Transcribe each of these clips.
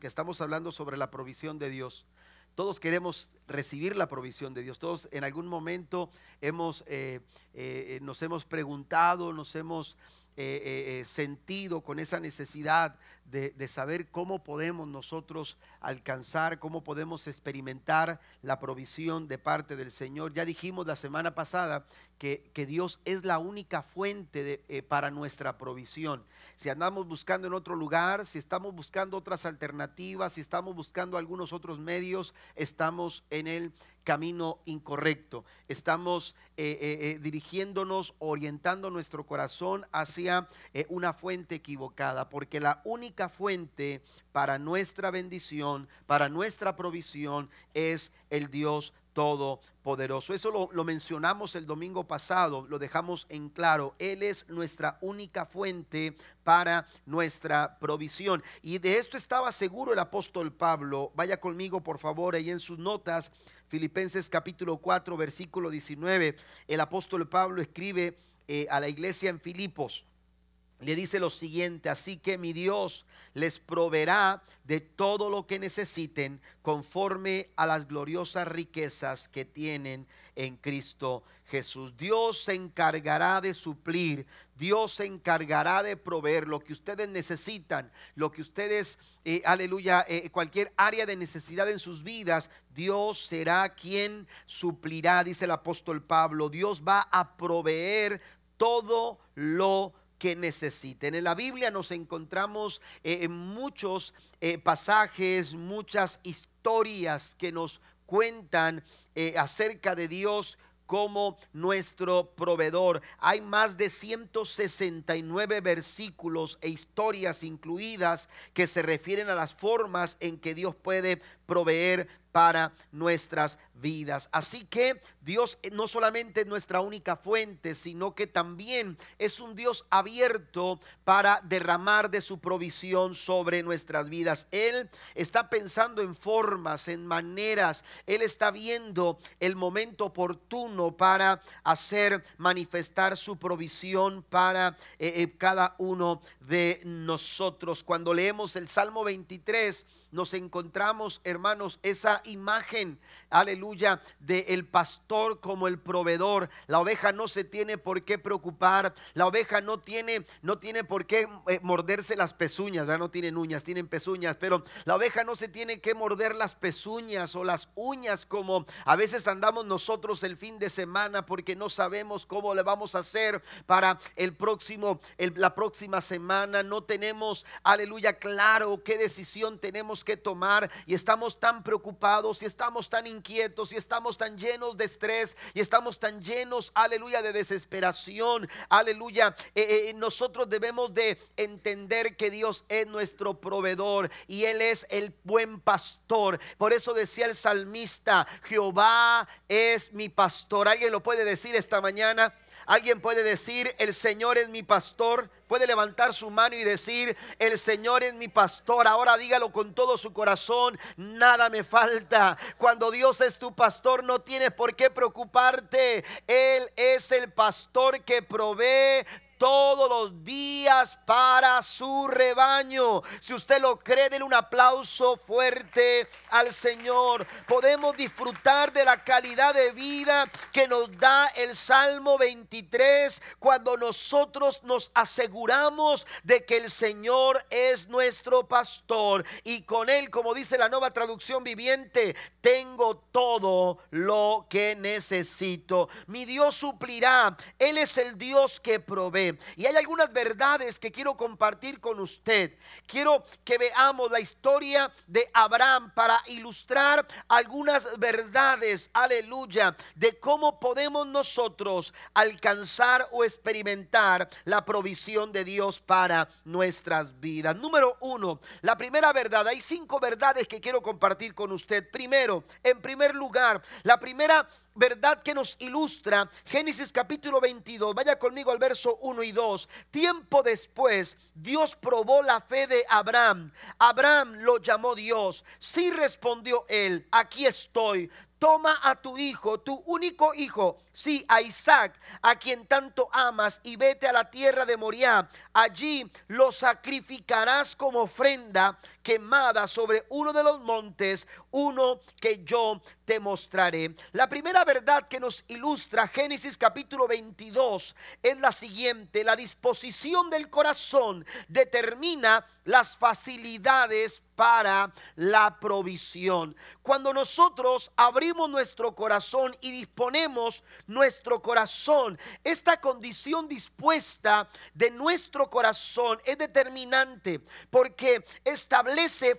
que estamos hablando sobre la provisión de Dios. Todos queremos recibir la provisión de Dios. Todos en algún momento hemos, eh, eh, nos hemos preguntado, nos hemos eh, sentido con esa necesidad de, saber cómo podemos nosotros alcanzar, cómo podemos experimentar la provisión de parte del Señor. Ya dijimos la semana pasada que, que Dios es la única fuente eh, para nuestra provisión. Si andamos buscando en otro lugar, si estamos buscando otras alternativas, si estamos buscando algunos otros medios, estamos en el camino incorrecto. Estamos eh, eh, eh, dirigiéndonos, orientando nuestro corazón hacia una fuente equivocada, porque la única fuente para nuestra bendición, para nuestra provisión, es el Dios todopoderoso. Eso lo, lo, mencionamos el domingo pasado, lo dejamos en claro. Él es nuestra única fuente para nuestra provisión. Y de esto estaba seguro el apóstol Pablo. Vaya conmigo, por favor, ahí en sus notas. Filipenses capítulo 4, versículo 19. El apóstol Pablo escribe eh, a la iglesia en Filipos le dice lo siguiente, así que mi Dios les proveerá de todo lo que necesiten conforme a las gloriosas riquezas que tienen en Cristo Jesús. Dios se encargará de suplir, Dios se encargará de proveer lo que ustedes necesitan, lo que ustedes, eh, aleluya, eh, cualquier área de necesidad en sus vidas, Dios será quien suplirá, dice el apóstol Pablo. Dios va a proveer todo lo que necesiten. En la Biblia nos encontramos eh, en muchos eh, pasajes, muchas historias que nos cuentan eh, acerca de Dios como nuestro proveedor. Hay más de 169 versículos e historias incluidas que se refieren a las formas en que Dios puede proveer para nuestras vidas. Así que Dios no solamente es nuestra única fuente, sino que también es un Dios abierto para derramar de su provisión sobre nuestras vidas. Él está pensando en formas, en maneras. Él está viendo el momento oportuno para hacer manifestar su provisión para eh, eh, cada uno de nosotros. Cuando leemos el Salmo 23, nos encontramos, hermanos, esa imagen, aleluya, del el pastor como el proveedor. La oveja no se tiene por qué preocupar, la oveja no tiene, no tiene por qué eh, morderse las pezuñas, ¿verdad? no tienen uñas, tienen pezuñas, pero la oveja no se tiene que morder las pezuñas o las uñas como a veces andamos nosotros el fin de semana porque no sabemos cómo le vamos a hacer para el próximo, la próxima semana, no tenemos, aleluya, claro qué decisión tenemos que tomar y estamos tan preocupados y estamos tan inquietos y estamos tan llenos de estrés y estamos tan llenos, aleluya, de desesperación, aleluya. Eh, eh, nosotros debemos de entender que Dios es nuestro proveedor y Él es el buen pastor. Por eso decía el salmista, Jehová es mi pastor. ¿Alguien lo puede decir esta mañana? ¿Alguien puede decir, el Señor es mi pastor? Puede levantar su mano y decir, el Señor es mi pastor. Ahora dígalo con todo su corazón, nada me falta. Cuando Dios es tu pastor, no tienes por qué preocuparte. Él es el pastor que provee todos los días para su rebaño. Si usted lo cree, denle un aplauso fuerte al Señor. Podemos disfrutar de la calidad de vida que nos da el Salmo 23 cuando nosotros nos aseguramos de que el Señor es nuestro pastor y con él, como dice la nueva traducción viviente, tengo todo lo que necesito. Mi Dios suplirá. Él es el Dios que provee. Y hay algunas verdades que quiero compartir con usted. Quiero que veamos la historia de Abraham para ilustrar algunas verdades, aleluya, de cómo podemos nosotros alcanzar o experimentar la provisión de Dios para nuestras vidas. Número uno, la primera verdad, hay cinco verdades que quiero compartir con usted. Primero, en primer lugar, la primera verdad que nos ilustra Génesis capítulo 22. Vaya conmigo al verso 1 y 2. Tiempo después, Dios probó la fe de Abraham. Abraham lo llamó Dios. Sí respondió él, aquí estoy. Toma a tu hijo, tu único hijo sí, a Isaac, a quien tanto amas, y vete a la tierra de Moriah. Allí lo sacrificarás como ofrenda quemada sobre uno de los montes, uno que yo te mostraré. La primera verdad que nos ilustra Génesis capítulo 22 es la siguiente. La disposición del corazón determina las facilidades para la provisión. Cuando nosotros abrimos nuestro corazón y disponemos nuestro corazón, esta condición dispuesta de nuestro corazón es determinante porque establece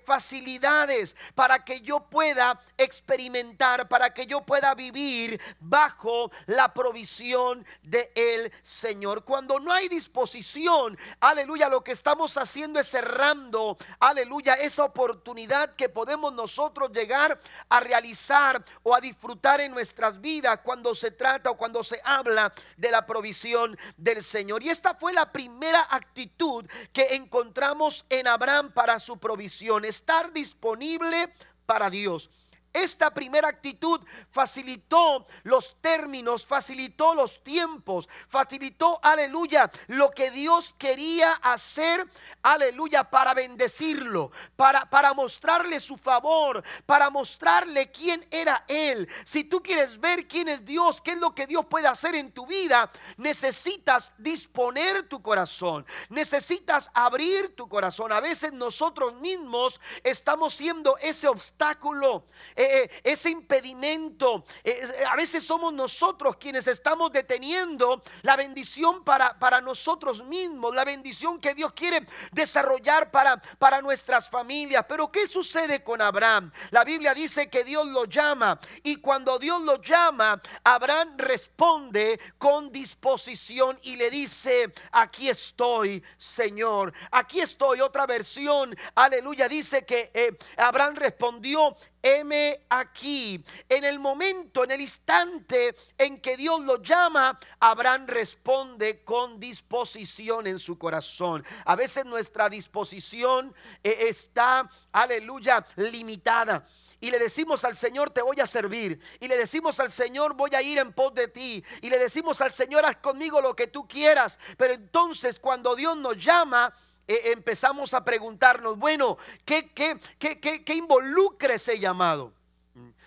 facilidades para que yo pueda experimentar, para que yo pueda vivir bajo la provisión de el Señor. Cuando no hay disposición, aleluya, lo que estamos haciendo es cerrando, aleluya, esa oportunidad que podemos nosotros llegar a realizar o a disfrutar en nuestras vidas cuando se trata o cuando se habla de la provisión del Señor. Y esta fue la primera actitud que encontramos en Abraham para su provisión, estar disponible para Dios. Esta primera actitud facilitó los términos, facilitó los tiempos, facilitó, aleluya, lo que Dios quería hacer, aleluya, para bendecirlo, para, para mostrarle su favor, para mostrarle quién era Él. Si tú quieres ver quién es Dios, qué es lo que Dios puede hacer en tu vida, necesitas disponer tu corazón, necesitas abrir tu corazón. A veces nosotros mismos estamos siendo ese obstáculo eh, eh, ese impedimento. Eh, a veces somos nosotros quienes estamos deteniendo la bendición para, para nosotros mismos, la bendición que Dios quiere desarrollar para, para nuestras familias. Pero ¿qué sucede con Abraham? La Biblia dice que Dios lo llama y cuando Dios lo llama, Abraham responde con disposición y le dice, aquí estoy, Señor, aquí estoy. Otra versión, aleluya, dice que Abraham respondió, heme aquí. En el momento, en el instante en que Dios lo llama, Abraham responde con disposición en su corazón. A veces nuestra disposición eh, está, aleluya, limitada y le decimos al Señor, te voy a servir. Y le decimos al Señor, voy a ir en pos de ti. Y le decimos al Señor, haz conmigo lo que tú quieras. Pero entonces cuando Dios nos llama, eh, empezamos a preguntarnos, bueno, ¿qué, qué, qué, qué, involucra ese llamado?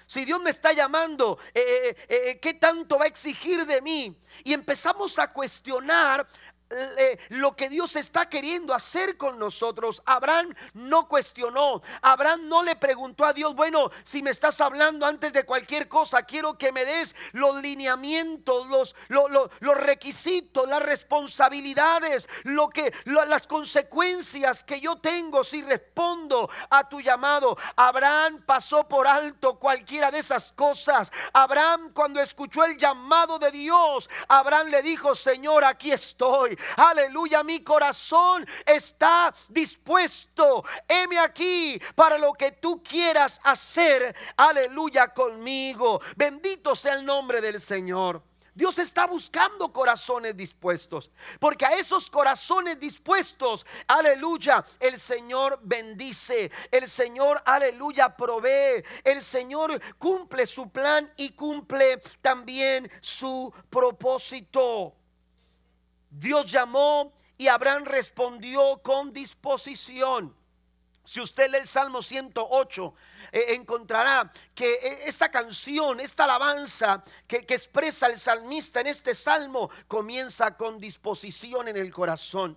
Si Dios me está llamando, eh, eh, ¿qué tanto va a exigir de mí? Y empezamos a cuestionar lo que Dios está queriendo hacer con nosotros. Abraham no cuestionó. Abraham no le preguntó a Dios, bueno, si me estás hablando antes de cualquier cosa, quiero que me des los lineamientos, los, los, requisitos, las responsabilidades, lo que, las consecuencias que yo tengo si respondo a tu llamado. Abraham pasó por alto cualquiera de esas cosas. Abraham cuando escuchó el llamado de Dios, Abraham le dijo, Señor, aquí estoy. Aleluya, mi corazón está dispuesto. Heme aquí para lo que tú quieras hacer. Aleluya conmigo. Bendito sea el nombre del Señor. Dios está buscando corazones dispuestos, porque a esos corazones dispuestos, aleluya, el Señor bendice, el Señor, aleluya, provee, el Señor cumple su plan y cumple también su propósito. Dios llamó y Abraham respondió con disposición. Si usted lee el Salmo 108, eh, encontrará que eh, esta canción, esta alabanza que, expresa el salmista en este salmo, comienza con disposición en el corazón.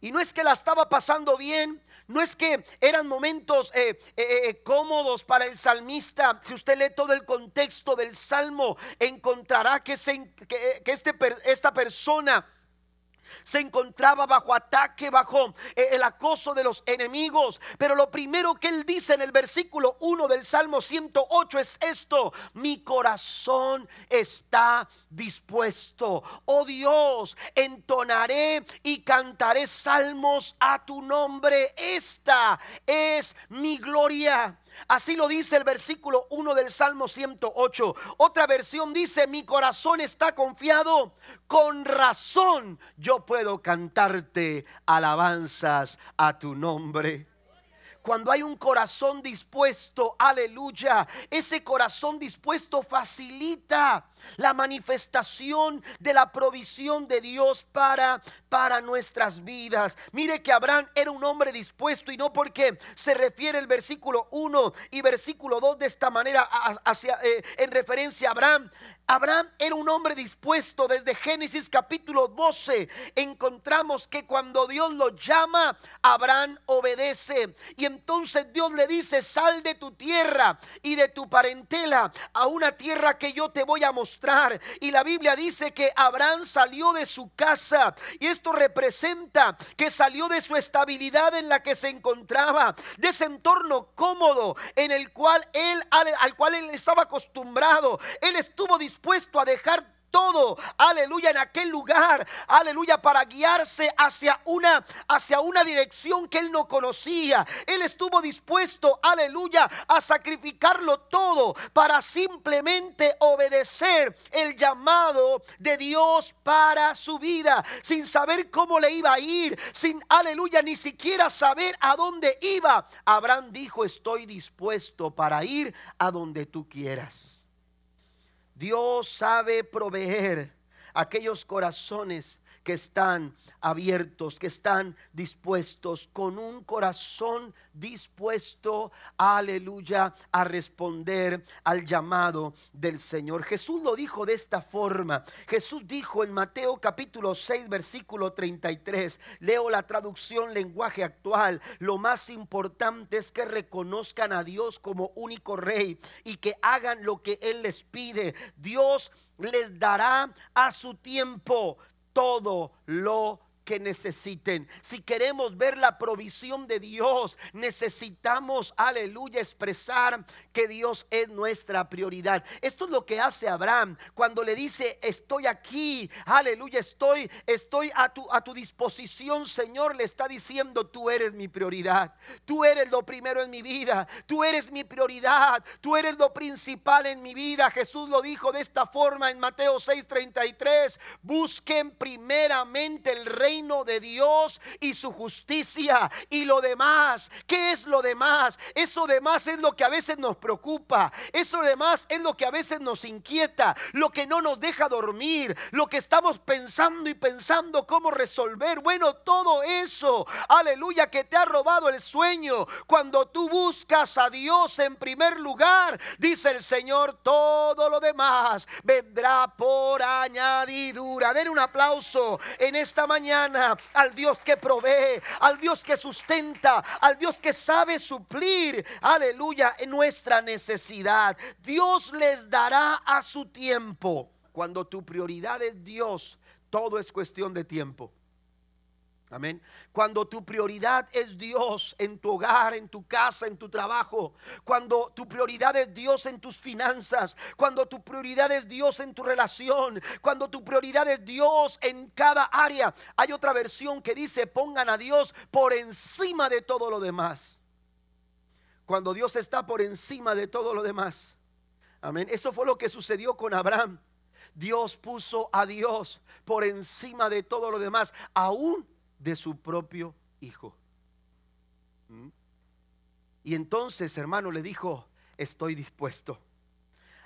Y no es que la estaba pasando bien, no es que eran momentos eh, cómodos para el salmista. Si usted lee todo el contexto del salmo, encontrará que, que, este, esta persona se encontraba bajo ataque, bajo eh, el acoso de los enemigos. Pero lo primero que él dice en el versículo 1 del Salmo 108 es esto, mi corazón está dispuesto. Oh Dios, entonaré y cantaré salmos a tu nombre. Esta es mi gloria. Así lo dice el versículo 1 del Salmo 108. Otra versión dice, mi corazón está confiado, con razón yo puedo cantarte alabanzas a tu nombre cuando hay un corazón dispuesto, aleluya, ese corazón dispuesto facilita la manifestación de la provisión de Dios para para nuestras vidas. Mire que Abraham era un hombre dispuesto y no porque se refiere el versículo 1 y versículo 2 de esta manera hacia, eh, en referencia a Abraham. Abraham era un hombre dispuesto. Desde Génesis capítulo 12 encontramos que cuando Dios lo llama, Abraham obedece. Y entonces Dios le dice, sal de tu tierra y de tu parentela a una tierra que yo te voy a mostrar. Y la Biblia dice que Abraham salió de su casa. Y esto representa que salió de su estabilidad en la que se encontraba, de ese entorno cómodo en el cual él, al, al cual él estaba acostumbrado. Él estuvo dispuesto a dejar todo, aleluya, en aquel lugar, aleluya, para guiarse hacia una, hacia una dirección que él no conocía. Él estuvo dispuesto, aleluya, a sacrificarlo todo para simplemente obedecer el llamado de Dios para su vida, sin saber cómo le iba a ir, sin, aleluya, ni siquiera saber a dónde iba. Abraham dijo, estoy dispuesto para ir a donde tú quieras. Dios sabe proveer aquellos corazones que están abiertos, que están dispuestos, con un corazón dispuesto, aleluya, a responder al llamado del Señor. Jesús lo dijo de esta forma. Jesús dijo en Mateo capítulo 6, versículo 33, leo la traducción lenguaje actual, lo más importante es que reconozcan a Dios como único rey y que hagan lo que Él les pide. Dios les dará a su tiempo todo lo necesiten. Si queremos ver la provisión de Dios, necesitamos, aleluya, expresar que Dios es nuestra prioridad. Esto es lo que hace Abraham cuando le dice, estoy aquí, aleluya, estoy, estoy a tu, a tu disposición, Señor, le está diciendo, tú eres mi prioridad, tú eres lo primero en mi vida, tú eres mi prioridad, tú eres lo principal en mi vida. Jesús lo dijo de esta forma en Mateo 6:33, busquen primeramente el reino de Dios y su justicia y lo demás. ¿Qué es lo demás? Eso demás es lo que a veces nos preocupa. Eso demás es lo que a veces nos inquieta, lo que no nos deja dormir, lo que estamos pensando y pensando cómo resolver. Bueno, todo eso, aleluya, que te ha robado el sueño. Cuando tú buscas a Dios en primer lugar, dice el Señor, todo lo demás vendrá por añadidura. Den un aplauso en esta mañana al Dios que provee, al Dios que sustenta, al Dios que sabe suplir, aleluya, en nuestra necesidad. Dios les dará a su tiempo. Cuando tu prioridad es Dios, todo es cuestión de tiempo. Amén. Cuando tu prioridad es Dios en tu hogar, en tu casa, en tu trabajo. Cuando tu prioridad es Dios en tus finanzas. Cuando tu prioridad es Dios en tu relación. Cuando tu prioridad es Dios en cada área. Hay otra versión que dice pongan a Dios por encima de todo lo demás. Cuando Dios está por encima de todo lo demás. Amén. Eso fue lo que sucedió con Abraham. Dios puso a Dios por encima de todo lo demás. Aún de su propio hijo. ¿Mm? Y entonces, hermano, le dijo, estoy dispuesto.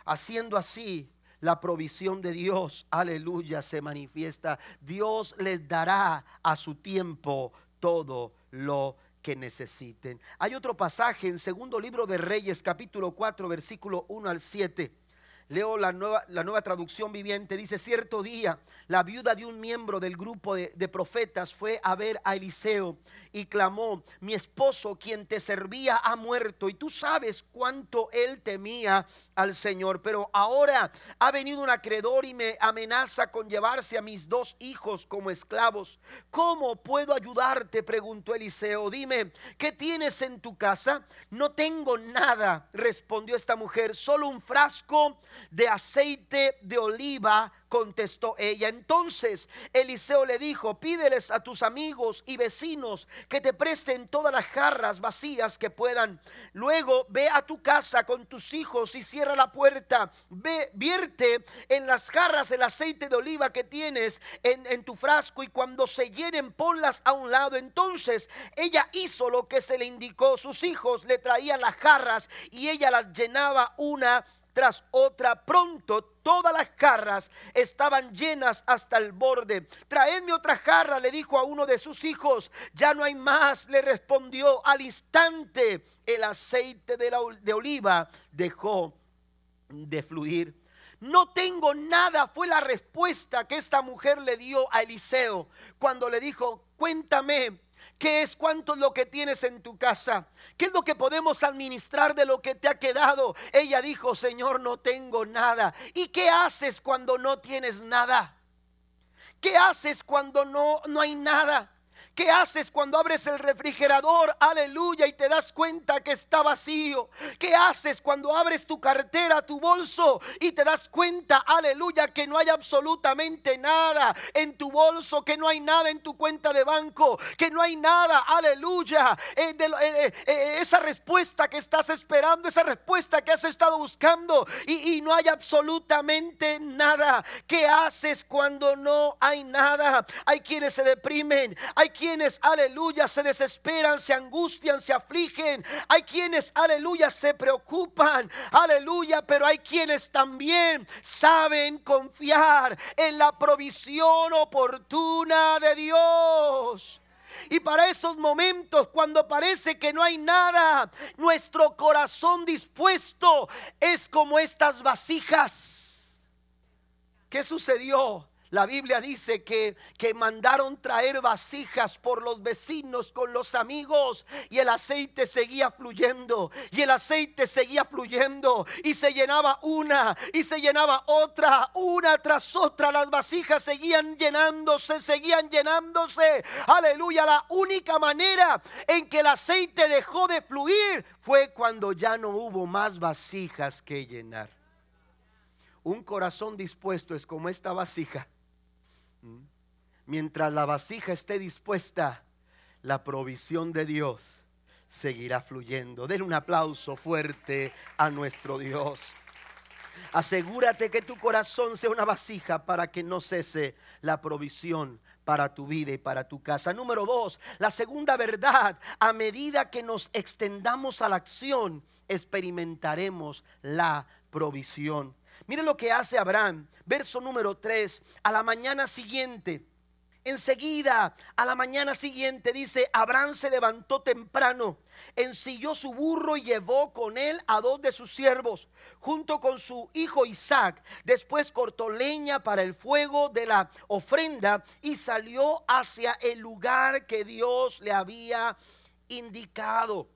Haciendo así, la provisión de Dios, aleluya, se manifiesta. Dios les dará a su tiempo todo lo que necesiten. Hay otro pasaje en segundo libro de Reyes, capítulo 4, versículo 1 al 7 Leo la nueva, la nueva traducción viviente. Dice, cierto día, la viuda de un miembro del grupo de, de, profetas fue a ver a Eliseo y clamó, mi esposo quien te servía ha muerto y tú sabes cuánto él temía al Señor. Pero ahora ha venido un acreedor y me amenaza con llevarse a mis dos hijos como esclavos. ¿Cómo puedo ayudarte? preguntó Eliseo. Dime, ¿qué tienes en tu casa? No tengo nada, respondió esta mujer, solo un frasco de aceite de oliva contestó ella. Entonces Eliseo le dijo, pídeles a tus amigos y vecinos que te presten todas las jarras vacías que puedan. Luego ve a tu casa con tus hijos y cierra la puerta. Ve, vierte en las jarras el aceite de oliva que tienes en, en tu frasco y cuando se llenen ponlas a un lado. Entonces ella hizo lo que se le indicó. Sus hijos le traían las jarras y ella las llenaba una tras otra. Pronto todas las jarras estaban llenas hasta el borde. Traedme otra jarra, le dijo a uno de sus hijos. Ya no hay más, le respondió. Al instante el aceite de, la, de oliva dejó de fluir. No tengo nada, fue la respuesta que esta mujer le dio a Eliseo cuando le dijo, cuéntame, ¿Qué es cuánto es lo que tienes en tu casa? ¿Qué es lo que podemos administrar de lo que te ha quedado? Ella dijo, Señor, no tengo nada. ¿Y qué haces cuando no tienes nada? ¿Qué haces cuando no, no hay nada? ¿Qué haces cuando abres el refrigerador? Aleluya y te das cuenta que está vacío. ¿Qué haces cuando abres tu cartera, tu bolso y te das cuenta, aleluya, que no hay absolutamente nada en tu bolso, que no hay nada en tu cuenta de banco, que no hay nada, aleluya. Eh, eh, eh, esa respuesta que estás esperando, esa respuesta que has estado buscando y, y no hay absolutamente nada. ¿Qué haces cuando no hay nada? Hay quienes se deprimen, hay quienes quienes, aleluya, se desesperan, se angustian, se afligen. Hay quienes, aleluya, se preocupan, aleluya, pero hay quienes también saben confiar en la provisión oportuna de Dios. Y para esos momentos, cuando parece que no hay nada, nuestro corazón dispuesto es como estas vasijas. ¿Qué sucedió? La Biblia dice que, que mandaron traer vasijas por los vecinos con los amigos y el aceite seguía fluyendo y el aceite seguía fluyendo y se llenaba una y se llenaba otra, una tras otra. Las vasijas seguían llenándose, seguían llenándose. Aleluya. La única manera en que el aceite dejó de fluir fue cuando ya no hubo más vasijas que llenar. Un corazón dispuesto es como esta vasija Mientras la vasija esté dispuesta, la provisión de Dios seguirá fluyendo. Den un aplauso fuerte a nuestro Dios. Asegúrate que tu corazón sea una vasija para que no cese la provisión para tu vida y para tu casa. Número dos, la segunda verdad, a medida que nos extendamos a la acción, experimentaremos la provisión. Mire lo que hace Abraham, verso número 3, a la mañana siguiente. Enseguida, a la mañana siguiente, dice, Abraham se levantó temprano, ensilló su burro y llevó con él a dos de sus siervos, junto con su hijo Isaac. Después cortó leña para el fuego de la ofrenda y salió hacia el lugar que Dios le había indicado.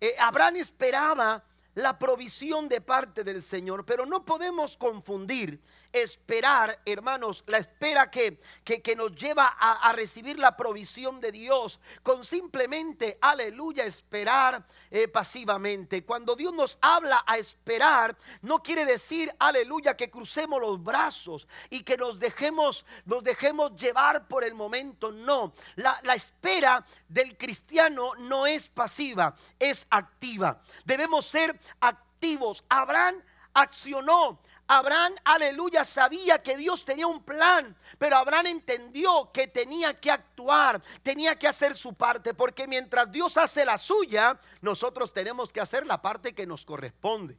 Eh, Abraham esperaba la provisión de parte del Señor, pero no podemos confundir esperar, hermanos, la espera que, que, nos lleva a, a, recibir la provisión de Dios con simplemente, aleluya, esperar eh, pasivamente. Cuando Dios nos habla a esperar, no quiere decir, aleluya, que crucemos los brazos y que nos dejemos, nos dejemos llevar por el momento. No, la, la espera del cristiano no es pasiva, es activa. Debemos ser activos. Abraham accionó Abraham, aleluya, sabía que Dios tenía un plan, pero Abraham entendió que tenía que actuar, tenía que hacer su parte, porque mientras Dios hace la suya, nosotros tenemos que hacer la parte que nos corresponde.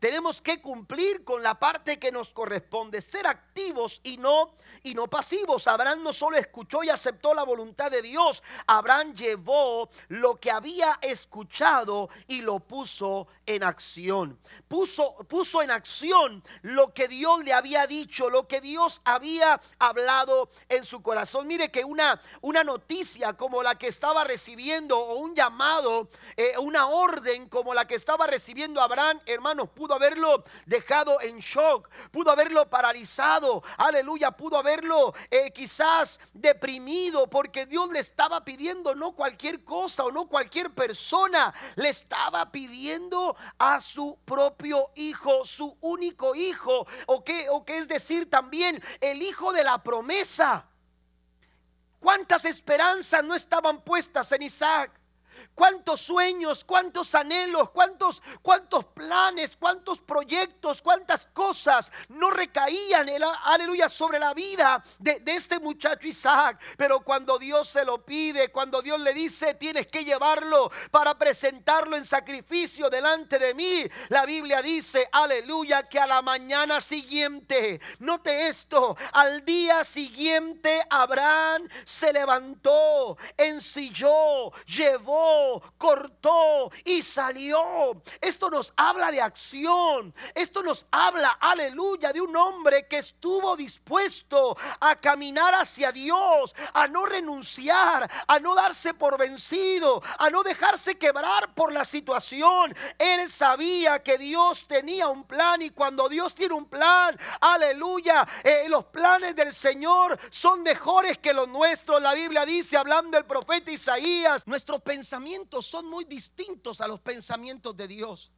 Tenemos que cumplir con la parte que nos corresponde, ser activos y no y no pasivos. Abraham no solo escuchó y aceptó la voluntad de Dios, Abraham llevó lo que había escuchado y lo puso en acción. Puso, puso en acción lo que Dios le había dicho, lo que Dios había hablado en su corazón. Mire que una, una noticia como la que estaba recibiendo o un llamado, eh, una orden como la que estaba recibiendo Abraham, hermanos, pudo haberlo dejado en shock, pudo haberlo paralizado, aleluya, pudo haberlo eh, quizás deprimido porque Dios le estaba pidiendo no cualquier cosa o no cualquier persona, le estaba pidiendo a su propio hijo, su único hijo, o o que es decir también el hijo de la promesa. ¿Cuántas esperanzas no estaban puestas en Isaac? Cuántos sueños, cuántos anhelos, cuántos, cuántos planes, cuántos proyectos, cuántas cosas no recaían, aleluya, sobre la vida de, de este muchacho Isaac. Pero cuando Dios se lo pide, cuando Dios le dice, tienes que llevarlo para presentarlo en sacrificio delante de mí, la Biblia dice, aleluya, que a la mañana siguiente, note esto, al día siguiente Abraham se levantó, ensilló, llevó, cortó y salió. Esto nos habla de acción. Esto nos habla, aleluya, de un hombre que estuvo dispuesto a caminar hacia Dios, a no renunciar, a no darse por vencido, a no dejarse quebrar por la situación. Él sabía que Dios tenía un plan y cuando Dios tiene un plan, aleluya, eh, los planes del Señor son mejores que los nuestros. La Biblia dice, hablando el profeta Isaías, nuestros pensamientos son muy distintos a los pensamientos de Dios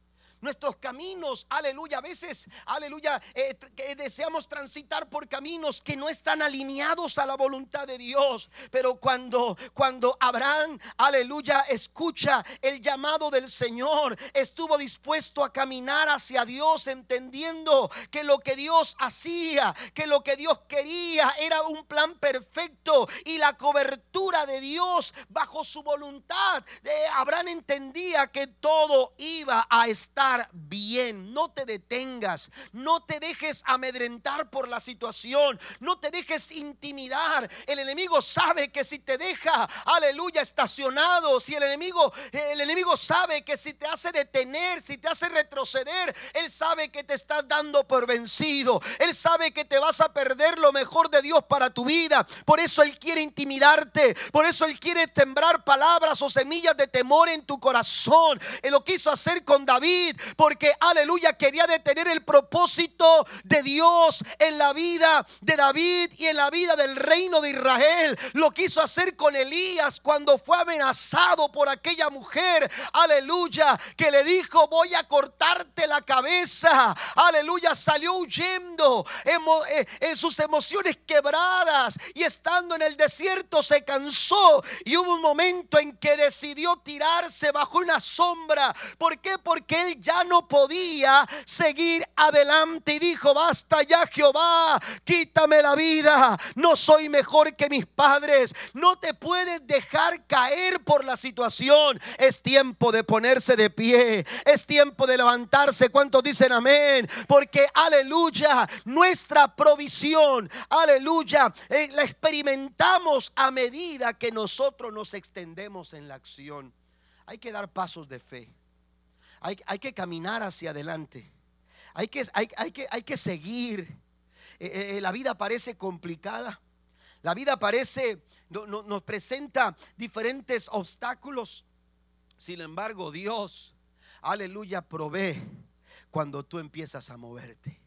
nuestros caminos, aleluya. A veces, aleluya, eh, deseamos transitar por caminos que no están alineados a la voluntad de Dios. Pero cuando, cuando Abraham, aleluya, escucha el llamado del Señor, estuvo dispuesto a caminar hacia Dios, entendiendo que lo que Dios hacía, que lo que Dios quería era un plan perfecto y la cobertura de Dios bajo su voluntad. Eh, Abraham entendía que todo iba a estar bien. No te detengas, no te dejes amedrentar por la situación, no te dejes intimidar. El enemigo sabe que si te deja, aleluya, estacionado, si el enemigo, el enemigo sabe que si te hace detener, si te hace retroceder, él sabe que te estás dando por vencido. Él sabe que te vas a perder lo mejor de Dios para tu vida. Por eso él quiere intimidarte, por eso él quiere tembrar palabras o semillas de temor en tu corazón. Él lo quiso hacer con David porque aleluya quería detener el propósito de Dios en la vida de David y en la vida del reino de Israel. Lo quiso hacer con Elías cuando fue amenazado por aquella mujer, aleluya, que le dijo, voy a cortarte la cabeza. Aleluya, salió huyendo eh, en sus emociones quebradas y estando en el desierto se cansó y hubo un momento en que decidió tirarse bajo una sombra. ¿Por qué? Porque él ya no podía seguir adelante y dijo, basta ya Jehová, quítame la vida, no soy mejor que mis padres, no te puedes dejar caer por la situación, es tiempo de ponerse de pie, es tiempo de levantarse, ¿cuántos dicen amén? Porque aleluya, nuestra provisión, aleluya, eh, la experimentamos a medida que nosotros nos extendemos en la acción. Hay que dar pasos de fe. Hay, que caminar hacia adelante. Hay que, hay, que, hay que seguir. Eh, eh, eh, la vida parece complicada. La vida parece, nos presenta diferentes obstáculos. Sin embargo, Dios, aleluya, provee cuando tú empiezas a moverte.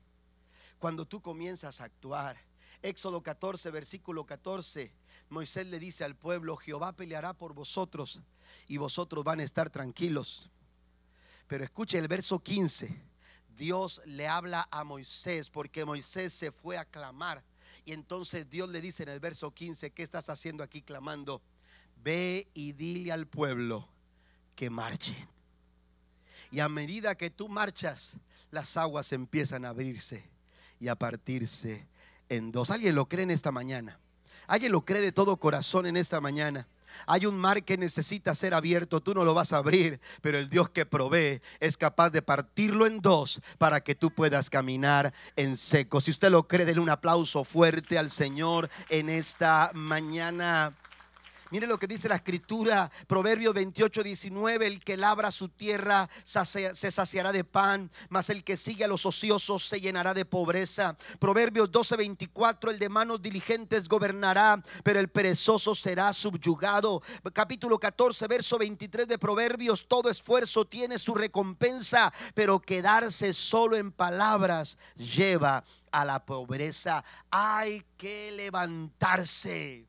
Cuando tú comienzas a actuar. Éxodo 14, versículo 14. Moisés le dice al pueblo, Jehová peleará por vosotros y vosotros van a estar tranquilos. Pero escuche el verso 15. Dios le habla a Moisés porque Moisés se fue a clamar. Y entonces Dios le dice en el verso 15, ¿qué estás haciendo aquí clamando? Ve y dile al pueblo que marchen. Y a medida que tú marchas, las aguas empiezan a abrirse y a partirse en dos. ¿Alguien lo cree en esta mañana? ¿Alguien lo cree de todo corazón en esta mañana? Hay un mar que necesita ser abierto, tú no lo vas a abrir, pero el Dios que provee es capaz de partirlo en dos para que tú puedas caminar en seco. Si usted lo cree, denle un aplauso fuerte al Señor en esta mañana. Mire lo que dice la escritura, Proverbio 28, 19, el que labra su tierra se saciará de pan, mas el que sigue a los ociosos se llenará de pobreza. Proverbios 12, 24, el de manos diligentes gobernará, pero el perezoso será subyugado. Capítulo 14, verso 23 de Proverbios, todo esfuerzo tiene su recompensa, pero quedarse solo en palabras lleva a la pobreza. Hay que levantarse.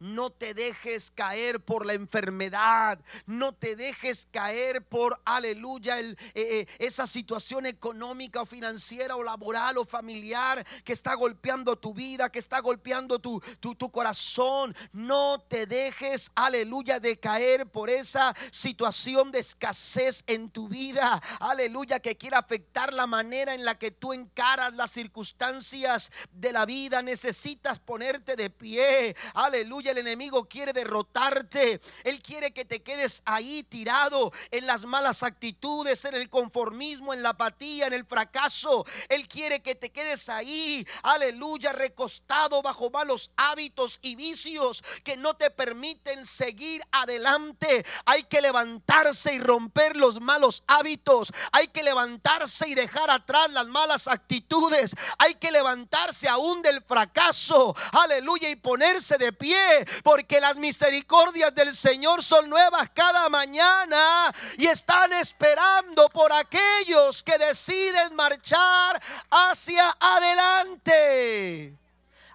No te dejes caer por la enfermedad, no te dejes caer por, aleluya, el, eh, eh, esa situación económica o financiera o laboral o familiar que está golpeando tu vida, que está golpeando tu, tu, tu corazón. No te dejes, aleluya, de caer por esa situación de escasez en tu vida, aleluya, que quiera afectar la manera en la que tú encaras las circunstancias de la vida. Necesitas ponerte de pie, aleluya. El enemigo quiere derrotarte, él quiere que te quedes ahí tirado en las malas actitudes, en el conformismo, en la apatía, en el fracaso. Él quiere que te quedes ahí, aleluya, recostado bajo malos hábitos y vicios que no te permiten seguir adelante. Hay que levantarse y romper los malos hábitos. Hay que levantarse y dejar atrás las malas actitudes. Hay que levantarse aún del fracaso. Aleluya y ponerse de pie porque las misericordias del Señor son nuevas cada mañana y están esperando por aquellos que deciden marchar hacia adelante.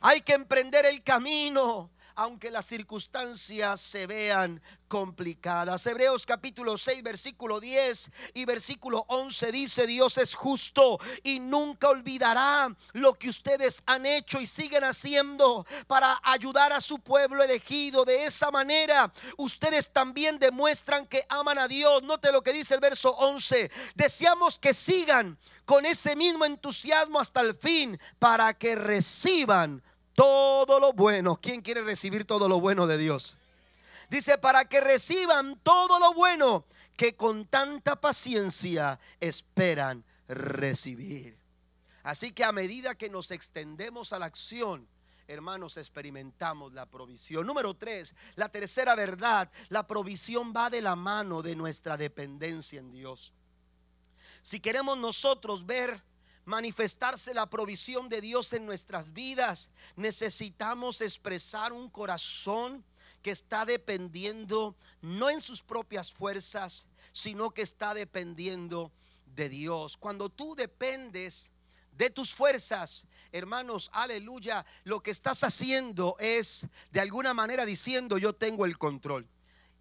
Hay que emprender el camino aunque las circunstancias se vean complicadas. Hebreos capítulo 6, versículo 10 y versículo 11 dice, Dios es justo y nunca olvidará lo que ustedes han hecho y siguen haciendo para ayudar a su pueblo elegido. De esa manera, ustedes también demuestran que aman a Dios. Note lo que dice el verso 11. Deseamos que sigan con ese mismo entusiasmo hasta el fin para que reciban todo lo bueno. ¿Quién quiere recibir todo lo bueno de Dios? Dice, para que reciban todo lo bueno que con tanta paciencia esperan recibir. Así que a medida que nos extendemos a la acción, hermanos, experimentamos la provisión. Número tres, la tercera verdad, la provisión va de la mano de nuestra dependencia en Dios. Si queremos nosotros ver manifestarse la provisión de Dios en nuestras vidas, necesitamos expresar un corazón que está dependiendo no en sus propias fuerzas, sino que está dependiendo de Dios. Cuando tú dependes de tus fuerzas, hermanos, aleluya, lo que estás haciendo es de alguna manera diciendo yo tengo el control.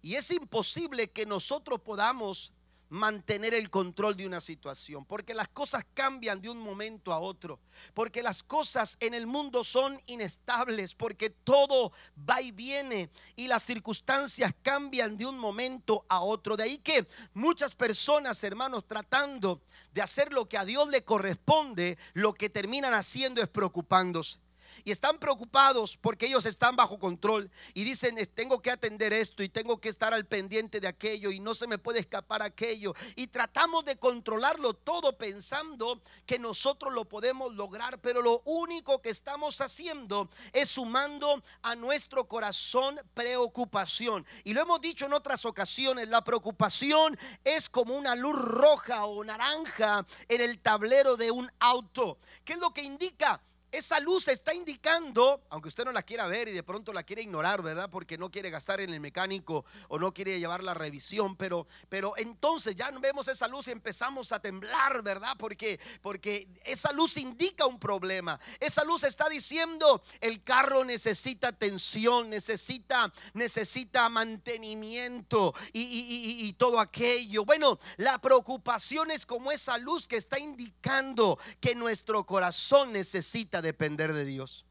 Y es imposible que nosotros podamos mantener el control de una situación, porque las cosas cambian de un momento a otro, porque las cosas en el mundo son inestables, porque todo va y viene y las circunstancias cambian de un momento a otro. De ahí que muchas personas, hermanos, tratando de hacer lo que a Dios le corresponde, lo que terminan haciendo es preocupándose y están preocupados porque ellos están bajo control y dicen, tengo que atender esto y tengo que estar al pendiente de aquello y no se me puede escapar aquello. Y tratamos de controlarlo todo pensando que nosotros lo podemos lograr, pero lo único que estamos haciendo es sumando a nuestro corazón preocupación. Y lo hemos dicho en otras ocasiones, la preocupación es como una luz roja o naranja en el tablero de un auto. ¿Qué es lo que indica? Esa luz está indicando, aunque usted no la quiera ver y de pronto la quiere ignorar, ¿verdad? Porque no quiere gastar en el mecánico o no quiere llevar la revisión, pero, pero entonces ya vemos esa luz y empezamos a temblar, ¿verdad? Porque, porque esa luz indica un problema. Esa luz está diciendo, el carro necesita atención, necesita, necesita mantenimiento y, y todo aquello. Bueno, la preocupación es como esa luz que está indicando que nuestro corazón necesita depender de Dios.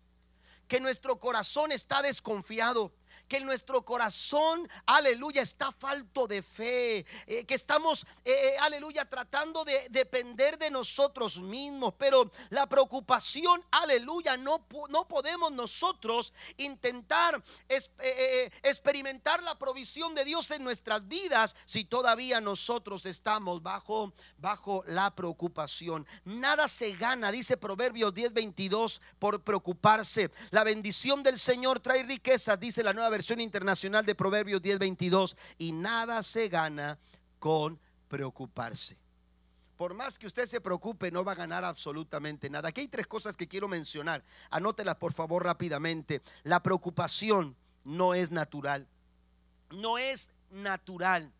Que nuestro corazón está desconfiado que nuestro corazón, aleluya, está falto de fe, eh, que estamos, eh, eh, aleluya, tratando de depender de nosotros mismos, pero la preocupación, aleluya, no, no podemos nosotros intentar experimentar la provisión de Dios en nuestras vidas si todavía nosotros estamos bajo, bajo la preocupación. Nada se gana, dice Proverbios 10:22, por preocuparse. La bendición del Señor trae riquezas, dice la nueva versión internacional de Proverbios 10:22, y nada se gana con preocuparse. Por más que usted se preocupe, no va a ganar absolutamente nada. Aquí hay tres cosas que quiero mencionar. Anótelas por favor rápidamente. La preocupación no es natural. No es natural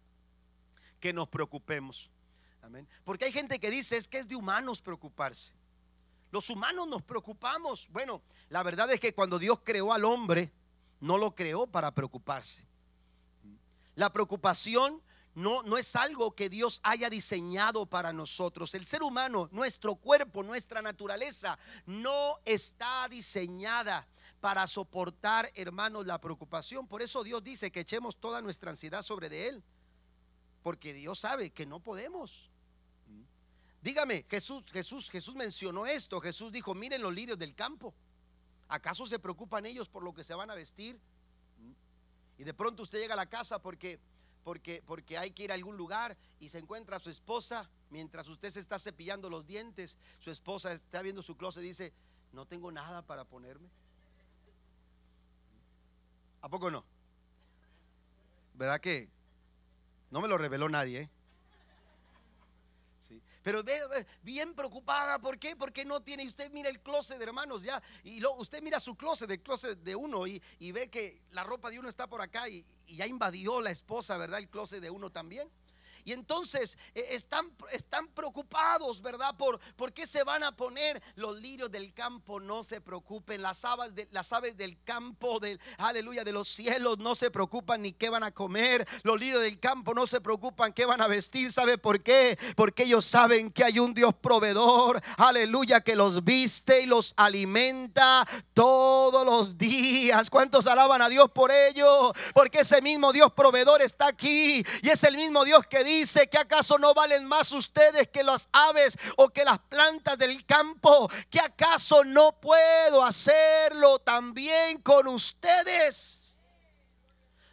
que nos preocupemos. Amén. Porque hay gente que dice es que es de humanos preocuparse. Los humanos nos preocupamos. Bueno, la verdad es que cuando Dios creó al hombre, no lo creó para preocuparse. La preocupación no, no es algo que Dios haya diseñado para nosotros. El ser humano, nuestro cuerpo, nuestra naturaleza, no está diseñada para soportar, hermanos, la preocupación. Por eso Dios dice que echemos toda nuestra ansiedad sobre de Él. Porque Dios sabe que no podemos. Dígame, Jesús, Jesús, Jesús mencionó esto. Jesús dijo, miren los lirios del campo. ¿Acaso se preocupan ellos por lo que se van a vestir? Y de pronto usted llega a la casa porque, porque, porque hay que ir a algún lugar y se encuentra a su esposa mientras usted se está cepillando los dientes. Su esposa está viendo su closet y dice, no tengo nada para ponerme. ¿A poco no? ¿Verdad que no me lo reveló nadie? ¿eh? Pero bien preocupada, ¿por qué? Porque no tiene, usted mira el closet hermanos ya, y lo, usted mira su closet, el closet de uno, y, ve que la ropa de uno está por acá, y, y ya invadió la esposa, ¿verdad? El closet de uno también. Y entonces eh, están, están preocupados, ¿verdad? Por, por qué se van a poner los lirios del campo. No se preocupen. Las aves, de, las aves del campo, del, aleluya, de los cielos, no se preocupan ni qué van a comer. Los lirios del campo no se preocupan qué van a vestir. ¿Sabe por qué? Porque ellos saben que hay un Dios proveedor, aleluya, que los viste y los alimenta todos los días. ¿Cuántos alaban a Dios por ello? Porque ese mismo Dios proveedor está aquí y es el mismo Dios que dice dice que acaso no valen más ustedes que las aves o que las plantas del campo, que acaso no puedo hacerlo también con ustedes.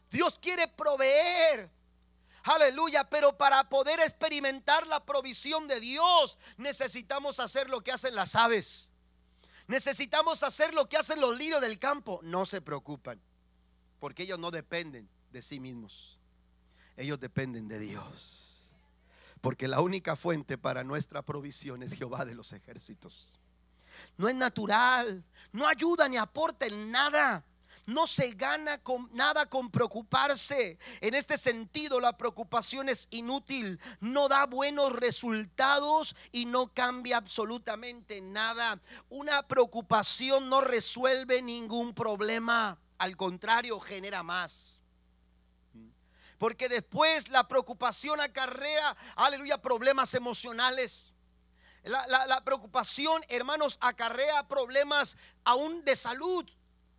Dios quiere proveer. Aleluya, pero para poder experimentar la provisión de Dios necesitamos hacer lo que hacen las aves. Necesitamos hacer lo que hacen los lirios del campo. No se preocupan, porque ellos no dependen de sí mismos ellos dependen de Dios. Porque la única fuente para nuestra provisión es Jehová de los ejércitos. No es natural, no ayuda ni aporta en nada. No se gana nada con preocuparse. En este sentido, la preocupación es inútil, no da buenos resultados y no cambia absolutamente nada. Una preocupación no resuelve ningún problema, al contrario, genera más. Porque después la preocupación acarrea, aleluya, problemas emocionales. La, preocupación, hermanos, acarrea problemas aún de salud.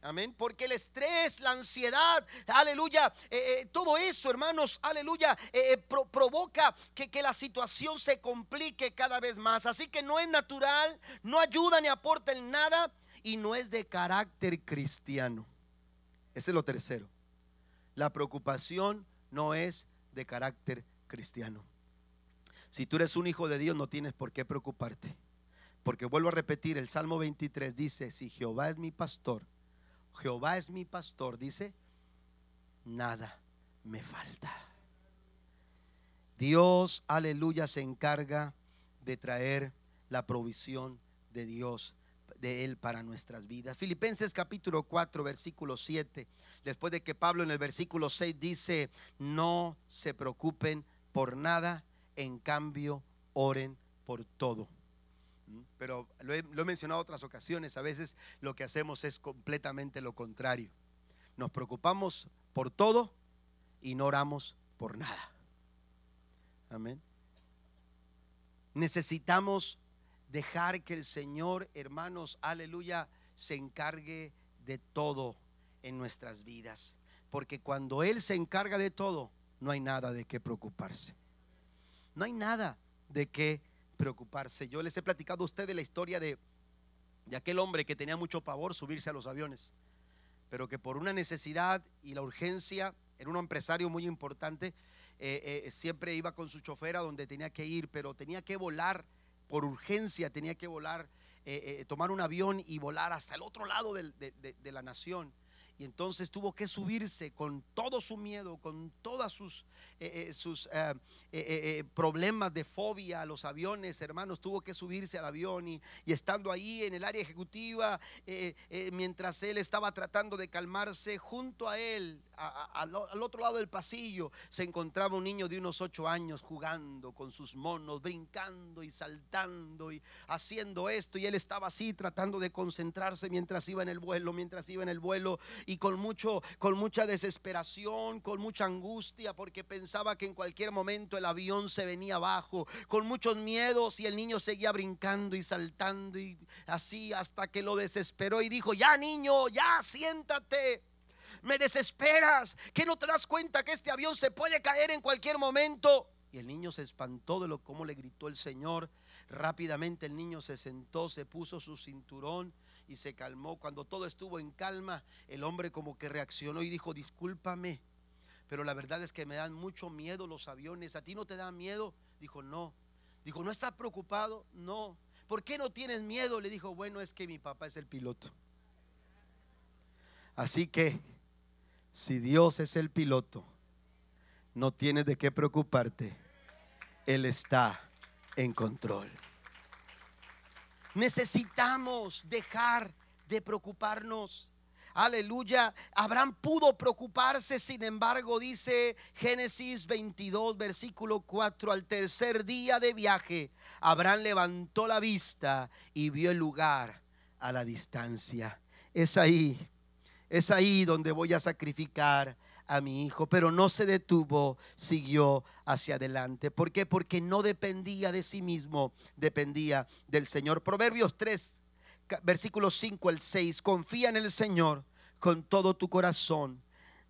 Amén. Porque el estrés, la ansiedad, aleluya, eh, eh, todo eso, hermanos, aleluya, eh, provoca que, que, la situación se complique cada vez más. Así que no es natural, no ayuda ni aporta en nada y no es de carácter cristiano. Ese es lo tercero. La preocupación no es de carácter cristiano. Si tú eres un hijo de Dios no tienes por qué preocuparte. Porque vuelvo a repetir, el Salmo 23 dice, si Jehová es mi pastor, Jehová es mi pastor, dice, nada me falta. Dios, aleluya, se encarga de traer la provisión de Dios de Él para nuestras vidas. Filipenses capítulo 4, versículo 7, después de que Pablo en el versículo 6 dice, no se preocupen por nada, en cambio oren por todo. ¿Mm? Pero lo he, lo he mencionado en otras ocasiones, a veces lo que hacemos es completamente lo contrario. Nos preocupamos por todo y no oramos por nada. Amén. Necesitamos dejar que el Señor, hermanos, aleluya, se encargue de todo en nuestras vidas. Porque cuando Él se encarga de todo, no hay nada de qué preocuparse. No hay nada de qué preocuparse. Yo les he platicado a ustedes la historia de, aquel hombre que tenía mucho pavor subirse a los aviones, pero que por una necesidad y la urgencia, era un empresario muy importante, eh, eh, siempre iba con su chofer donde tenía que ir, pero tenía que volar por urgencia tenía que volar, eh, eh, tomar un avión y volar hasta el otro lado de, la nación. Y entonces tuvo que subirse con todo su miedo, con todas sus, eh, sus problemas de fobia a los aviones, hermanos, tuvo que subirse al avión y, estando ahí en el área ejecutiva, mientras él estaba tratando de calmarse, junto a él al otro lado del pasillo se encontraba un niño de unos ocho años jugando con sus monos, brincando y saltando y haciendo esto. Y él estaba así tratando de concentrarse mientras iba en el vuelo, mientras iba en el vuelo. Y con mucho con mucha desesperación, con mucha angustia porque pensaba que en cualquier momento el avión se venía abajo, con muchos miedos y el niño seguía brincando y saltando y así hasta que lo desesperó y dijo, "Ya, niño, ya siéntate." me desesperas, que no te das cuenta que este avión se puede caer en cualquier momento. Y el niño se espantó de lo cómo le gritó el Señor. Rápidamente el niño se sentó, se puso su cinturón y se calmó. Cuando todo estuvo en calma, el hombre como que reaccionó y dijo, discúlpame, pero la verdad es que me dan mucho miedo los aviones. ¿A ti no te da miedo? Dijo, no. Dijo, ¿no estás preocupado? No. ¿Por qué no tienes miedo? Le dijo, bueno, es que mi papá es el piloto. Así que si Dios es el piloto, no tienes de qué preocuparte. Él está en control. Necesitamos dejar de preocuparnos. Aleluya. Abraham pudo preocuparse, sin embargo, dice Génesis 22, versículo 4, al tercer día de viaje, Abraham levantó la vista y vio el lugar a la distancia. Es ahí es ahí donde voy a sacrificar a mi hijo, pero no se detuvo, siguió hacia adelante. ¿Por qué? Porque no dependía de sí mismo, dependía del Señor. Proverbios 3, versículos 5 al 6, confía en el Señor con todo tu corazón.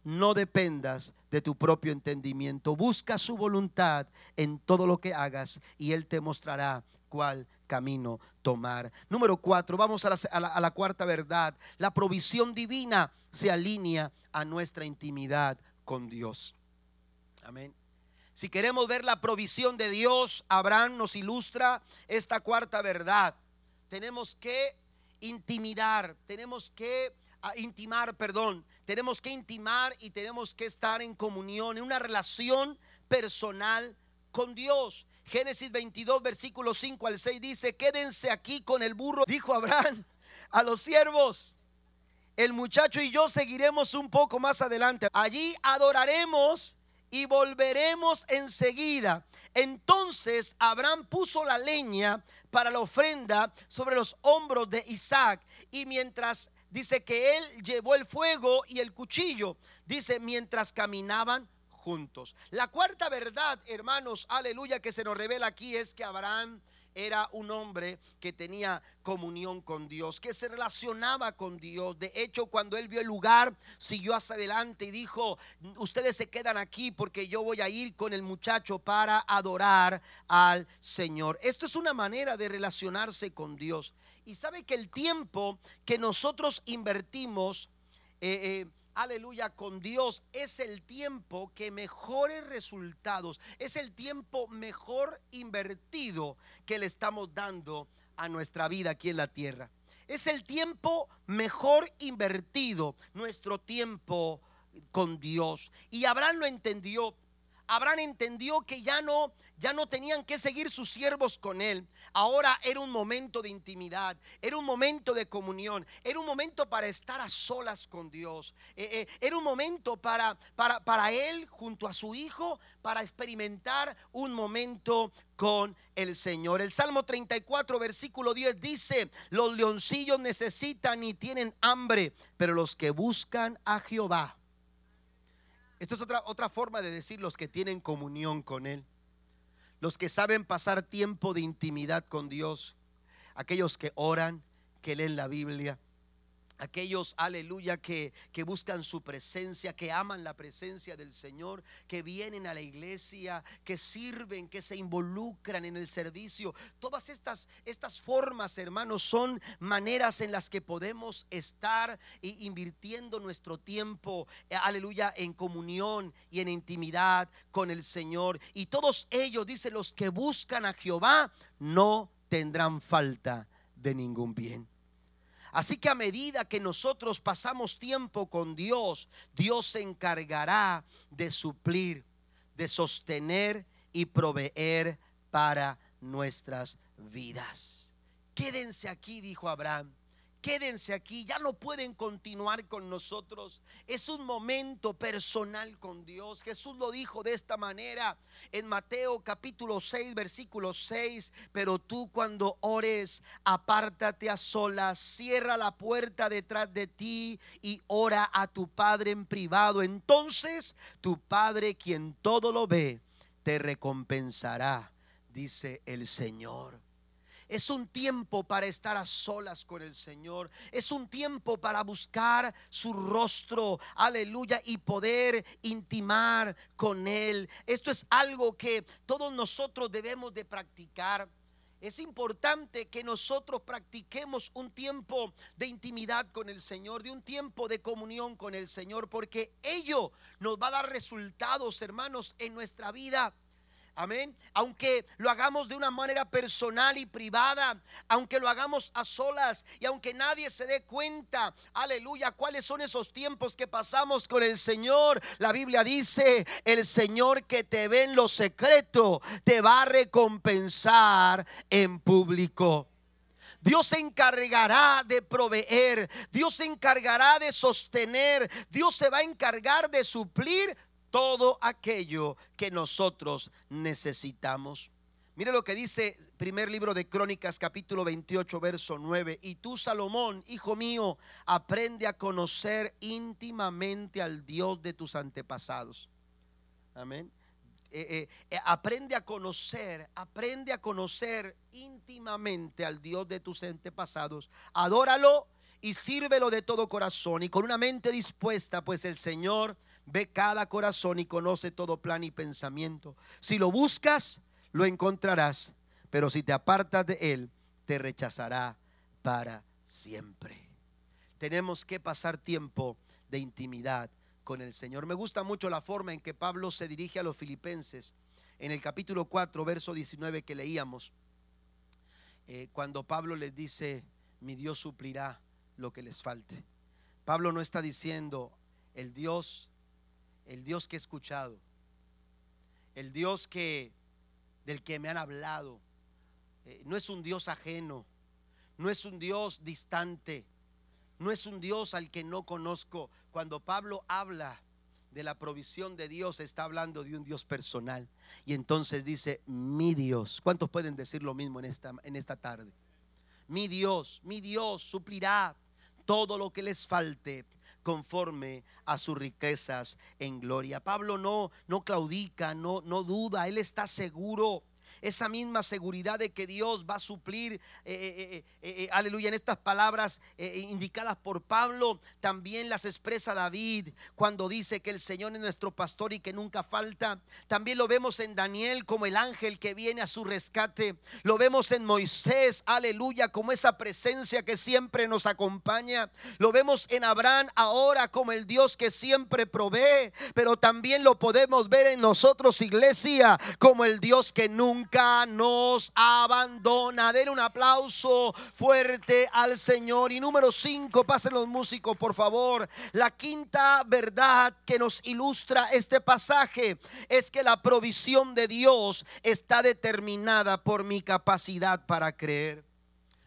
No dependas de tu propio entendimiento. Busca su voluntad en todo lo que hagas y Él te mostrará cuál camino tomar. Número cuatro, vamos a la, cuarta verdad. La provisión divina se alinea a nuestra intimidad con Dios. Amén. Si queremos ver la provisión de Dios, Abraham nos ilustra esta cuarta verdad. Tenemos que intimidar, tenemos que ah, intimar, perdón, tenemos que intimar y tenemos que estar en comunión, en una relación personal con Dios. Génesis 22, versículos 5 al 6 dice, quédense aquí con el burro, dijo Abraham a los siervos. El muchacho y yo seguiremos un poco más adelante. Allí adoraremos y volveremos enseguida. Entonces Abraham puso la leña para la ofrenda sobre los hombros de Isaac. Y mientras dice que él llevó el fuego y el cuchillo, dice, mientras caminaban juntos. La cuarta verdad, hermanos, aleluya, que se nos revela aquí es que Abraham era un hombre que tenía comunión con Dios, que se relacionaba con Dios. De hecho, cuando él vio el lugar, siguió hacia adelante y dijo, ustedes se quedan aquí porque yo voy a ir con el muchacho para adorar al Señor. Esto es una manera de relacionarse con Dios. Y sabe que el tiempo que nosotros invertimos, eh, eh, aleluya, con Dios es el tiempo que mejores resultados, es el tiempo mejor invertido que le estamos dando a nuestra vida aquí en la tierra. Es el tiempo mejor invertido, nuestro tiempo con Dios. Y Abraham lo entendió. Abraham entendió que ya no ya no tenían que seguir sus siervos con él. Ahora era un momento de intimidad, era un momento de comunión, era un momento para estar a solas con Dios. Eh, eh, era un momento para, para, para él junto a su hijo, para experimentar un momento con el Señor. El Salmo 34, versículo 10 dice, los leoncillos necesitan y tienen hambre, pero los que buscan a Jehová. Esta es otra, otra forma de decir los que tienen comunión con Él. Los que saben pasar tiempo de intimidad con Dios, aquellos que oran, que leen la Biblia, aquellos, aleluya, que, que, buscan su presencia, que aman la presencia del Señor, que vienen a la iglesia, que sirven, que se involucran en el servicio. Todas estas, estas formas, hermanos, son maneras en las que podemos estar invirtiendo nuestro tiempo, eh, aleluya, en comunión y en intimidad con el Señor. Y todos ellos, dice, los que buscan a Jehová, no tendrán falta de ningún bien. Así que a medida que nosotros pasamos tiempo con Dios, Dios se encargará de suplir, de sostener y proveer para nuestras vidas. Quédense aquí, dijo Abraham. Quédense aquí, ya no pueden continuar con nosotros. Es un momento personal con Dios. Jesús lo dijo de esta manera en Mateo capítulo 6, versículo 6, pero tú cuando ores, apártate a solas, cierra la puerta detrás de ti y ora a tu Padre en privado. Entonces tu Padre, quien todo lo ve, te recompensará, dice el Señor. Es un tiempo para estar a solas con el Señor. Es un tiempo para buscar su rostro, aleluya, y poder intimar con Él. Esto es algo que todos nosotros debemos de practicar. Es importante que nosotros practiquemos un tiempo de intimidad con el Señor, de un tiempo de comunión con el Señor, porque ello nos va a dar resultados, hermanos, en nuestra vida. Amén. Aunque lo hagamos de una manera personal y privada, aunque lo hagamos a solas y aunque nadie se dé cuenta, aleluya, cuáles son esos tiempos que pasamos con el Señor. La Biblia dice, el Señor que te ve en lo secreto, te va a recompensar en público. Dios se encargará de proveer, Dios se encargará de sostener, Dios se va a encargar de suplir todo aquello que nosotros necesitamos. Mire lo que dice primer libro de Crónicas capítulo 28 verso 9. Y tú Salomón, hijo mío, aprende a conocer íntimamente al Dios de tus antepasados. Amén. Eh, eh, eh, aprende a conocer, aprende a conocer íntimamente al Dios de tus antepasados. Adóralo y sírvelo de todo corazón y con una mente dispuesta, pues el Señor ve cada corazón y conoce todo plan y pensamiento. Si lo buscas, lo encontrarás, pero si te apartas de él, te rechazará para siempre. Tenemos que pasar tiempo de intimidad con el Señor. Me gusta mucho la forma en que Pablo se dirige a los filipenses en el capítulo 4, verso 19 que leíamos, eh, cuando Pablo les dice, mi Dios suplirá lo que les falte. Pablo no está diciendo, el Dios el Dios que he escuchado, el Dios que del que me han hablado, eh, no es un Dios ajeno, no es un Dios distante, no es un Dios al que no conozco. Cuando Pablo habla de la provisión de Dios, está hablando de un Dios personal. Y entonces dice, mi Dios. ¿Cuántos pueden decir lo mismo en esta, en esta tarde? Mi Dios, mi Dios suplirá todo lo que les falte conforme a sus riquezas en gloria. Pablo no, no claudica, no, no duda, él está seguro esa misma seguridad de que Dios va a suplir, eh, eh, eh, aleluya, en estas palabras indicadas por Pablo, también las expresa David cuando dice que el Señor es nuestro pastor y que nunca falta. También lo vemos en Daniel como el ángel que viene a su rescate. Lo vemos en Moisés, aleluya, como esa presencia que siempre nos acompaña. Lo vemos en Abraham ahora como el Dios que siempre provee, pero también lo podemos ver en nosotros, iglesia, como el Dios que nunca nos abandona. Den un aplauso fuerte al Señor. Y número 5, pasen los músicos, por favor. La quinta verdad que nos ilustra este pasaje es que la provisión de Dios está determinada por mi capacidad para creer.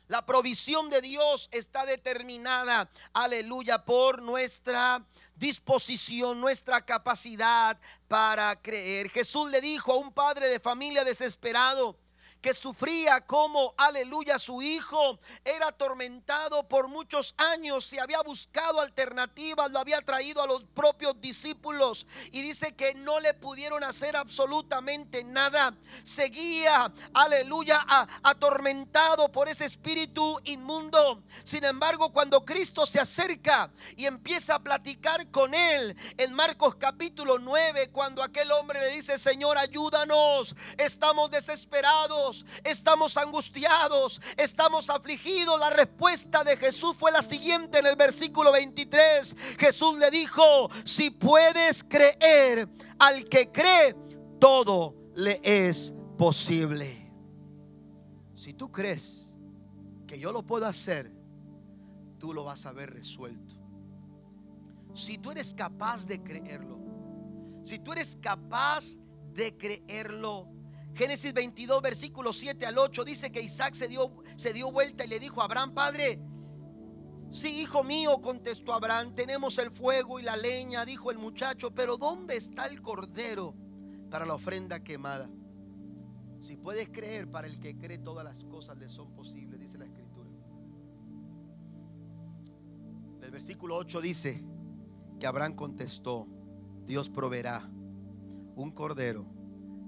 La provisión de Dios está determinada, aleluya, por nuestra disposición, nuestra capacidad para creer. Jesús le dijo a un padre de familia desesperado, que sufría como, aleluya, su hijo era atormentado por muchos años, se había buscado alternativas, lo había traído a los propios discípulos y dice que no le pudieron hacer absolutamente nada. Seguía, aleluya, atormentado por ese espíritu inmundo. Sin embargo, cuando Cristo se acerca y empieza a platicar con él en Marcos capítulo 9, cuando aquel hombre le dice, Señor, ayúdanos, estamos desesperados estamos angustiados, estamos afligidos. La respuesta de Jesús fue la siguiente en el versículo 23. Jesús le dijo, si puedes creer, al que cree, todo le es posible. Si tú crees que yo lo puedo hacer, tú lo vas a ver resuelto. Si tú eres capaz de creerlo, si tú eres capaz de creerlo, Génesis 22, versículos 7 al 8 dice que Isaac se dio, se dio vuelta y le dijo a Abraham, Padre, Sí, hijo mío, contestó Abraham, tenemos el fuego y la leña, dijo el muchacho, pero ¿dónde está el cordero para la ofrenda quemada? Si puedes creer, para el que cree todas las cosas le son posibles, dice la escritura. El versículo 8 dice que Abraham contestó, Dios proveerá un cordero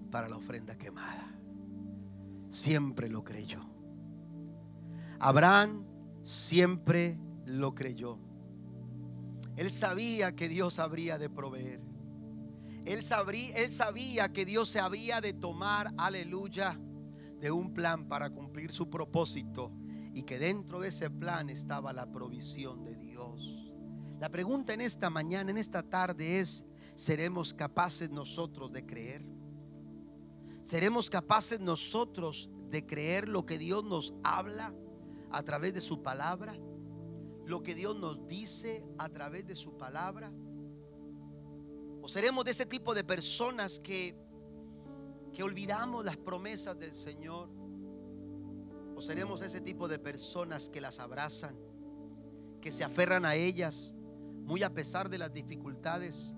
para la ofrenda quemada. Siempre lo creyó. Abraham siempre lo creyó. Él sabía que Dios habría de proveer. Él, él sabía que Dios se había de tomar, aleluya, de un plan para cumplir su propósito y que dentro de ese plan estaba la provisión de Dios. La pregunta en esta mañana, en esta tarde es, ¿seremos capaces nosotros de creer? ¿Seremos capaces nosotros de creer lo que Dios nos habla a través de su palabra? ¿Lo que Dios nos dice a través de su palabra? ¿O seremos de ese tipo de personas que, que olvidamos las promesas del Señor? ¿O seremos ese tipo de personas que las abrazan, que se aferran a ellas, muy a pesar de las dificultades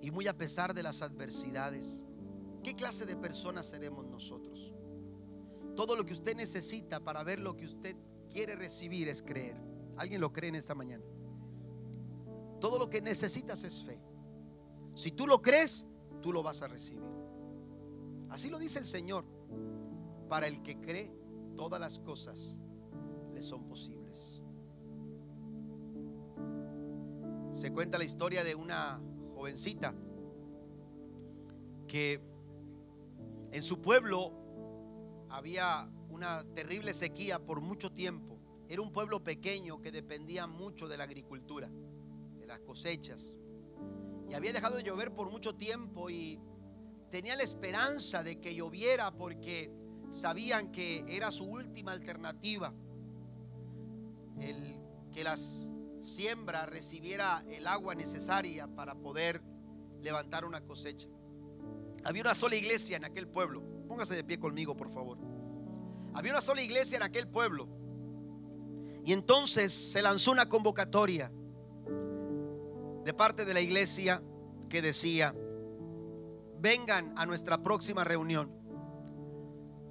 y muy a pesar de las adversidades? ¿Qué clase de personas seremos nosotros? Todo lo que usted necesita para ver lo que usted quiere recibir es creer. ¿Alguien lo cree en esta mañana? Todo lo que necesitas es fe. Si tú lo crees, tú lo vas a recibir. Así lo dice el Señor. Para el que cree, todas las cosas le son posibles. Se cuenta la historia de una jovencita que en su pueblo había una terrible sequía por mucho tiempo. Era un pueblo pequeño que dependía mucho de la agricultura, de las cosechas y había dejado de llover por mucho tiempo y tenía la esperanza de que lloviera porque sabían que era su última alternativa, el que las siembra recibiera el agua necesaria para poder levantar una cosecha. Había una sola iglesia en aquel pueblo. Póngase de pie conmigo, por favor. Había una sola iglesia en aquel pueblo. Y entonces se lanzó una convocatoria de parte de la iglesia que decía, vengan a nuestra próxima reunión.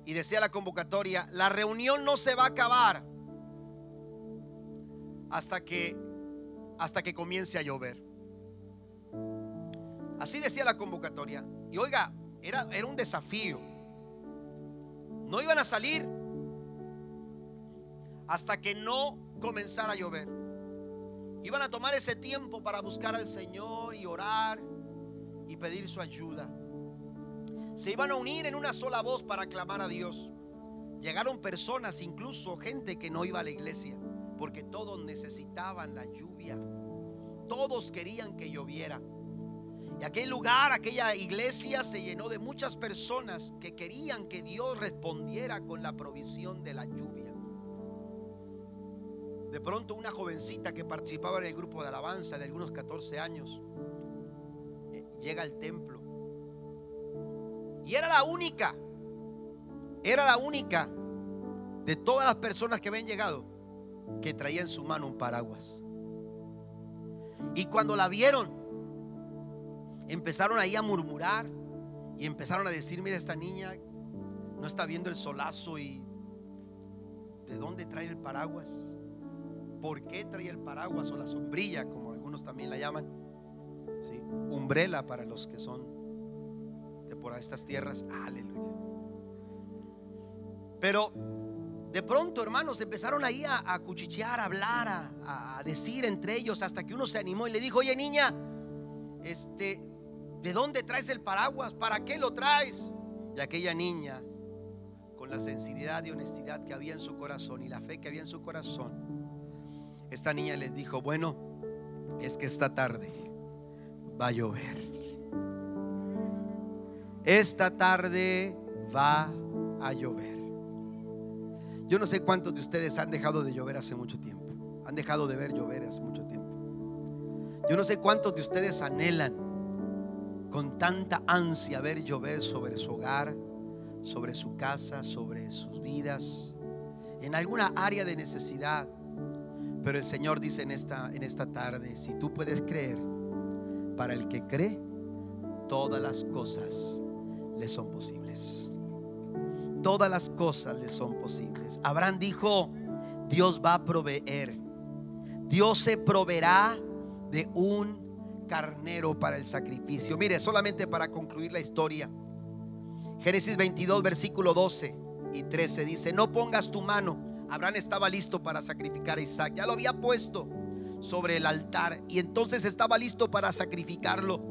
Y decía la convocatoria, la reunión no se va a acabar hasta que hasta que comience a llover. Así decía la convocatoria. Y oiga, era, era un desafío. No iban a salir hasta que no comenzara a llover. Iban a tomar ese tiempo para buscar al Señor y orar y pedir su ayuda. Se iban a unir en una sola voz para clamar a Dios. Llegaron personas, incluso gente que no iba a la iglesia, porque todos necesitaban la lluvia. Todos querían que lloviera. Aquel lugar, aquella iglesia se llenó de muchas personas que querían que Dios respondiera con la provisión de la lluvia. De pronto una jovencita que participaba en el grupo de alabanza de algunos 14 años eh, llega al templo. Y era la única, era la única de todas las personas que habían llegado que traía en su mano un paraguas. Y cuando la vieron, empezaron ahí a murmurar y empezaron a decir, mira, esta niña no está viendo el solazo y ¿de dónde trae el paraguas? ¿Por qué trae el paraguas o la sombrilla, como algunos también la llaman? ¿Sí? Umbrela para los que son de por estas tierras. Aleluya. Pero de pronto, hermanos, empezaron ahí a, cuchichear, a hablar, a, a, decir entre ellos, hasta que uno se animó y le dijo, oye niña, este, ¿de dónde traes el paraguas? ¿Para qué lo traes? Y aquella niña, con la sensibilidad y honestidad que había en su corazón y la fe que había en su corazón, esta niña les dijo, bueno, es que esta tarde va a llover. Esta tarde va a llover. Yo no sé cuántos de ustedes han dejado de llover hace mucho tiempo. Han dejado de ver llover hace mucho tiempo. Yo no sé cuántos de ustedes anhelan con tanta ansia ver llover sobre su hogar, sobre su casa, sobre sus vidas, en alguna área de necesidad Pero el Señor dice en esta, en esta tarde, si tú puedes creer, para el que cree, todas las cosas le son posibles. Todas las cosas le son posibles. Abraham dijo, Dios va a proveer. Dios se proveerá de un carnero para el sacrificio. Mire, solamente para concluir la historia. Génesis 22, versículo 12 y 13 dice, no pongas tu mano. Abraham estaba listo para sacrificar a Isaac. Ya lo había puesto sobre el altar y entonces estaba listo para sacrificarlo.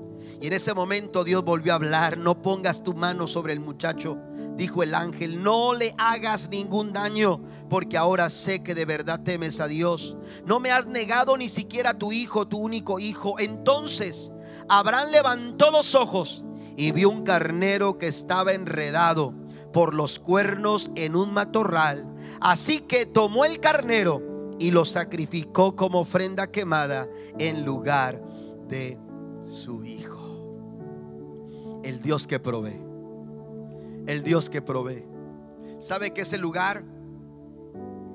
Y en ese momento Dios volvió a hablar, no pongas tu mano sobre el muchacho, dijo el ángel, no le hagas ningún daño, porque ahora sé que de verdad temes a Dios. No me has negado ni siquiera a tu hijo, tu único hijo. Entonces Abraham levantó los ojos y vio un carnero que estaba enredado por los cuernos en un matorral. Así que tomó el carnero y lo sacrificó como ofrenda quemada en lugar de su hijo. El Dios que provee. El Dios que provee. ¿Sabe que ese lugar,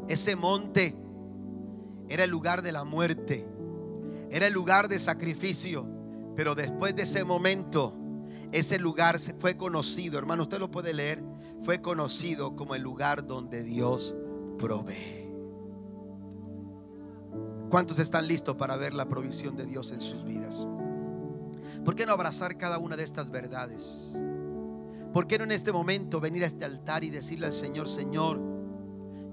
ese monte, era el lugar de la muerte? Era el lugar de sacrificio. Pero después de ese momento, ese lugar fue conocido, hermano, usted lo puede leer, fue conocido como el lugar donde Dios provee. ¿Cuántos están listos para ver la provisión de Dios en sus vidas? ¿Por qué no abrazar cada una de estas verdades? ¿Por qué no en este momento venir a este altar y decirle al Señor, Señor,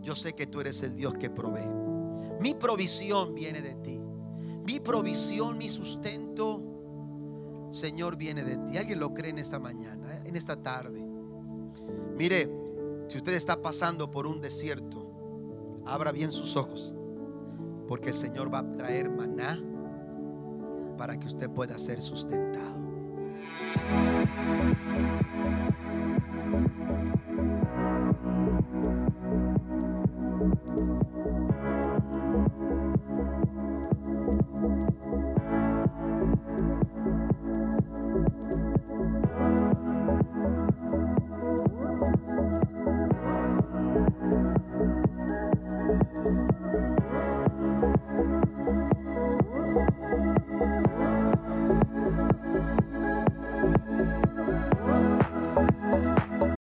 yo sé que tú eres el Dios que provee. Mi provisión viene de ti. Mi provisión, mi sustento, Señor, viene de ti. ¿Alguien lo cree en esta mañana, eh? en esta tarde? Mire, si usted está pasando por un desierto, abra bien sus ojos, porque el Señor va a traer maná para que usted pueda ser sustentado. you.